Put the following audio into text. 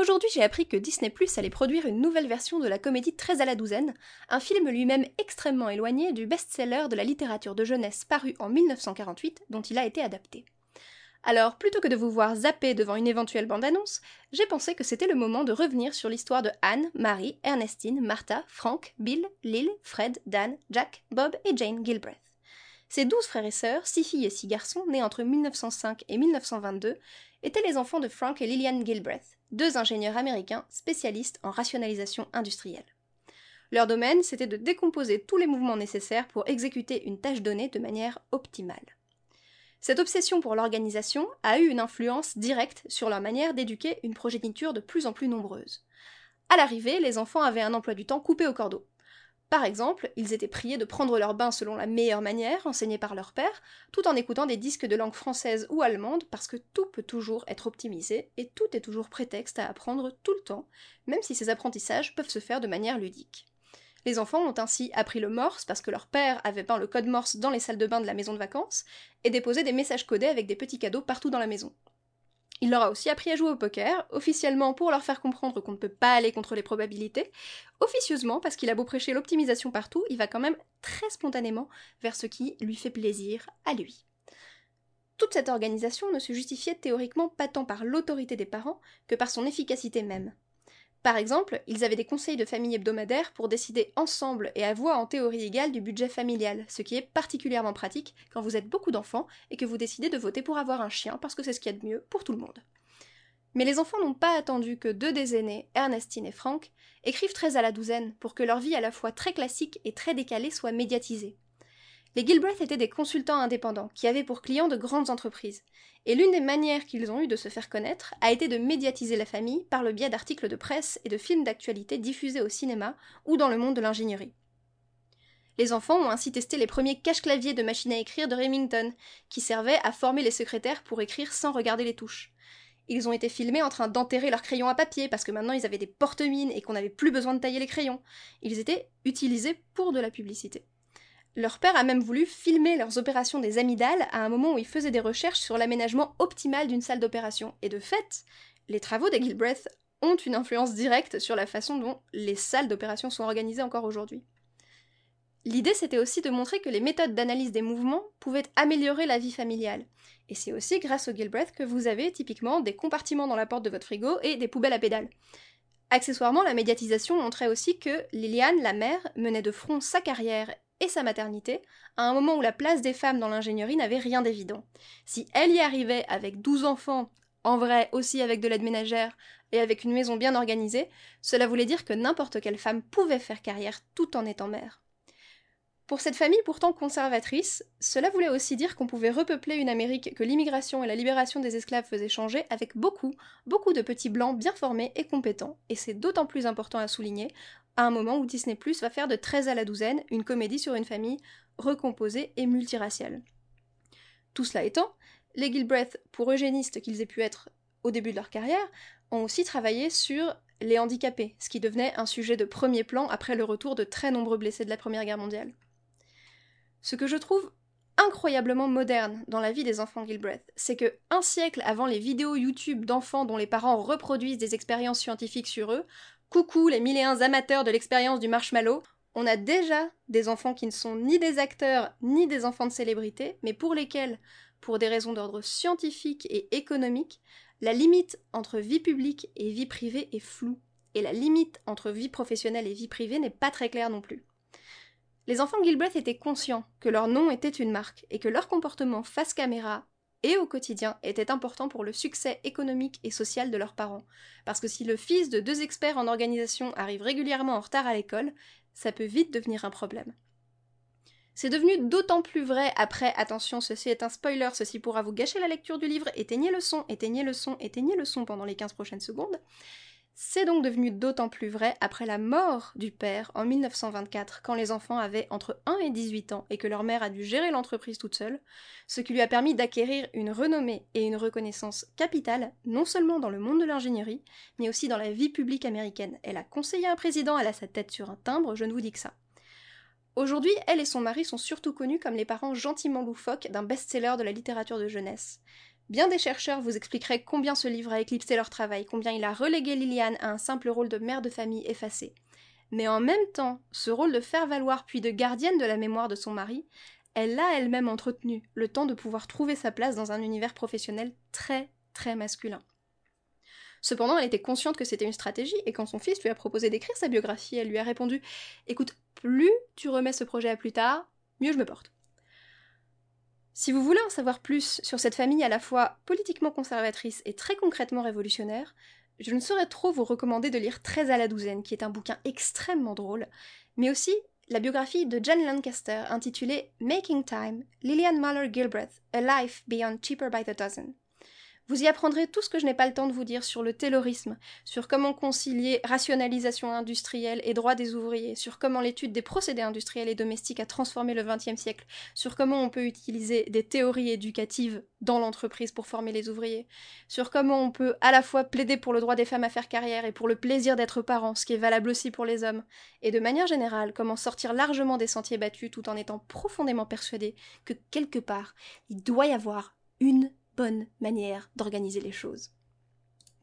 Aujourd'hui, j'ai appris que Disney Plus allait produire une nouvelle version de la comédie Très à la douzaine, un film lui-même extrêmement éloigné du best-seller de la littérature de jeunesse paru en 1948 dont il a été adapté. Alors, plutôt que de vous voir zapper devant une éventuelle bande-annonce, j'ai pensé que c'était le moment de revenir sur l'histoire de Anne, Marie, Ernestine, Martha, Frank, Bill, Lil, Fred, Dan, Jack, Bob et Jane Gilbreth. Ces douze frères et sœurs, six filles et six garçons, nés entre 1905 et 1922, étaient les enfants de Frank et Lillian Gilbreth, deux ingénieurs américains spécialistes en rationalisation industrielle. Leur domaine, c'était de décomposer tous les mouvements nécessaires pour exécuter une tâche donnée de manière optimale. Cette obsession pour l'organisation a eu une influence directe sur leur manière d'éduquer une progéniture de plus en plus nombreuse. À l'arrivée, les enfants avaient un emploi du temps coupé au cordeau. Par exemple, ils étaient priés de prendre leur bain selon la meilleure manière, enseignée par leur père, tout en écoutant des disques de langue française ou allemande, parce que tout peut toujours être optimisé, et tout est toujours prétexte à apprendre tout le temps, même si ces apprentissages peuvent se faire de manière ludique. Les enfants ont ainsi appris le morse parce que leur père avait peint le code morse dans les salles de bain de la maison de vacances, et déposé des messages codés avec des petits cadeaux partout dans la maison. Il leur a aussi appris à jouer au poker, officiellement pour leur faire comprendre qu'on ne peut pas aller contre les probabilités, officieusement parce qu'il a beau prêcher l'optimisation partout, il va quand même très spontanément vers ce qui lui fait plaisir à lui. Toute cette organisation ne se justifiait théoriquement pas tant par l'autorité des parents que par son efficacité même. Par exemple, ils avaient des conseils de famille hebdomadaires pour décider ensemble et à voix en théorie égale du budget familial, ce qui est particulièrement pratique quand vous êtes beaucoup d'enfants et que vous décidez de voter pour avoir un chien parce que c'est ce qu'il y a de mieux pour tout le monde. Mais les enfants n'ont pas attendu que deux des aînés, Ernestine et Frank, écrivent très à la douzaine pour que leur vie à la fois très classique et très décalée soit médiatisée. Les Gilbreth étaient des consultants indépendants qui avaient pour clients de grandes entreprises, et l'une des manières qu'ils ont eu de se faire connaître a été de médiatiser la famille par le biais d'articles de presse et de films d'actualité diffusés au cinéma ou dans le monde de l'ingénierie. Les enfants ont ainsi testé les premiers cache-claviers de machines à écrire de Remington, qui servaient à former les secrétaires pour écrire sans regarder les touches. Ils ont été filmés en train d'enterrer leurs crayons à papier parce que maintenant ils avaient des porte-mines et qu'on n'avait plus besoin de tailler les crayons. Ils étaient utilisés pour de la publicité. Leur père a même voulu filmer leurs opérations des amygdales à un moment où ils faisaient des recherches sur l'aménagement optimal d'une salle d'opération. Et de fait, les travaux des Gilbreth ont une influence directe sur la façon dont les salles d'opération sont organisées encore aujourd'hui. L'idée, c'était aussi de montrer que les méthodes d'analyse des mouvements pouvaient améliorer la vie familiale. Et c'est aussi grâce aux Gilbreth que vous avez typiquement des compartiments dans la porte de votre frigo et des poubelles à pédales. Accessoirement, la médiatisation montrait aussi que Liliane, la mère, menait de front sa carrière et sa maternité, à un moment où la place des femmes dans l'ingénierie n'avait rien d'évident. Si elle y arrivait avec 12 enfants, en vrai aussi avec de l'aide ménagère et avec une maison bien organisée, cela voulait dire que n'importe quelle femme pouvait faire carrière tout en étant mère. Pour cette famille pourtant conservatrice, cela voulait aussi dire qu'on pouvait repeupler une Amérique que l'immigration et la libération des esclaves faisaient changer avec beaucoup, beaucoup de petits blancs bien formés et compétents, et c'est d'autant plus important à souligner à un moment où Disney Plus va faire de 13 à la douzaine une comédie sur une famille recomposée et multiraciale. Tout cela étant, les Gilbreth, pour eugénistes qu'ils aient pu être au début de leur carrière, ont aussi travaillé sur les handicapés, ce qui devenait un sujet de premier plan après le retour de très nombreux blessés de la Première Guerre mondiale. Ce que je trouve incroyablement moderne dans la vie des enfants Gilbreth, c'est que un siècle avant les vidéos YouTube d'enfants dont les parents reproduisent des expériences scientifiques sur eux, Coucou les mille et un amateurs de l'expérience du marshmallow. On a déjà des enfants qui ne sont ni des acteurs ni des enfants de célébrité, mais pour lesquels, pour des raisons d'ordre scientifique et économique, la limite entre vie publique et vie privée est floue, et la limite entre vie professionnelle et vie privée n'est pas très claire non plus. Les enfants Gilbreth étaient conscients que leur nom était une marque et que leur comportement face caméra et au quotidien était important pour le succès économique et social de leurs parents. Parce que si le fils de deux experts en organisation arrive régulièrement en retard à l'école, ça peut vite devenir un problème. C'est devenu d'autant plus vrai après, attention, ceci est un spoiler, ceci pourra vous gâcher la lecture du livre, éteignez le son, éteignez le son, éteignez le son pendant les 15 prochaines secondes. C'est donc devenu d'autant plus vrai après la mort du père en 1924, quand les enfants avaient entre 1 et 18 ans et que leur mère a dû gérer l'entreprise toute seule, ce qui lui a permis d'acquérir une renommée et une reconnaissance capitale, non seulement dans le monde de l'ingénierie, mais aussi dans la vie publique américaine. Elle a conseillé un président, elle a sa tête sur un timbre, je ne vous dis que ça. Aujourd'hui, elle et son mari sont surtout connus comme les parents gentiment loufoques d'un best-seller de la littérature de jeunesse. Bien des chercheurs vous expliqueraient combien ce livre a éclipsé leur travail, combien il a relégué Liliane à un simple rôle de mère de famille effacée. Mais en même temps, ce rôle de faire-valoir puis de gardienne de la mémoire de son mari, elle l'a elle-même entretenu, le temps de pouvoir trouver sa place dans un univers professionnel très, très masculin. Cependant, elle était consciente que c'était une stratégie, et quand son fils lui a proposé d'écrire sa biographie, elle lui a répondu Écoute, plus tu remets ce projet à plus tard, mieux je me porte. Si vous voulez en savoir plus sur cette famille à la fois politiquement conservatrice et très concrètement révolutionnaire, je ne saurais trop vous recommander de lire 13 à la douzaine, qui est un bouquin extrêmement drôle, mais aussi la biographie de John Lancaster intitulée Making Time, Lillian Muller Gilbreth, A Life Beyond Cheaper by the Dozen. Vous y apprendrez tout ce que je n'ai pas le temps de vous dire sur le taylorisme, sur comment concilier rationalisation industrielle et droit des ouvriers, sur comment l'étude des procédés industriels et domestiques a transformé le XXe siècle, sur comment on peut utiliser des théories éducatives dans l'entreprise pour former les ouvriers, sur comment on peut à la fois plaider pour le droit des femmes à faire carrière et pour le plaisir d'être parent, ce qui est valable aussi pour les hommes, et de manière générale, comment sortir largement des sentiers battus tout en étant profondément persuadé que quelque part, il doit y avoir une bonne manière d'organiser les choses.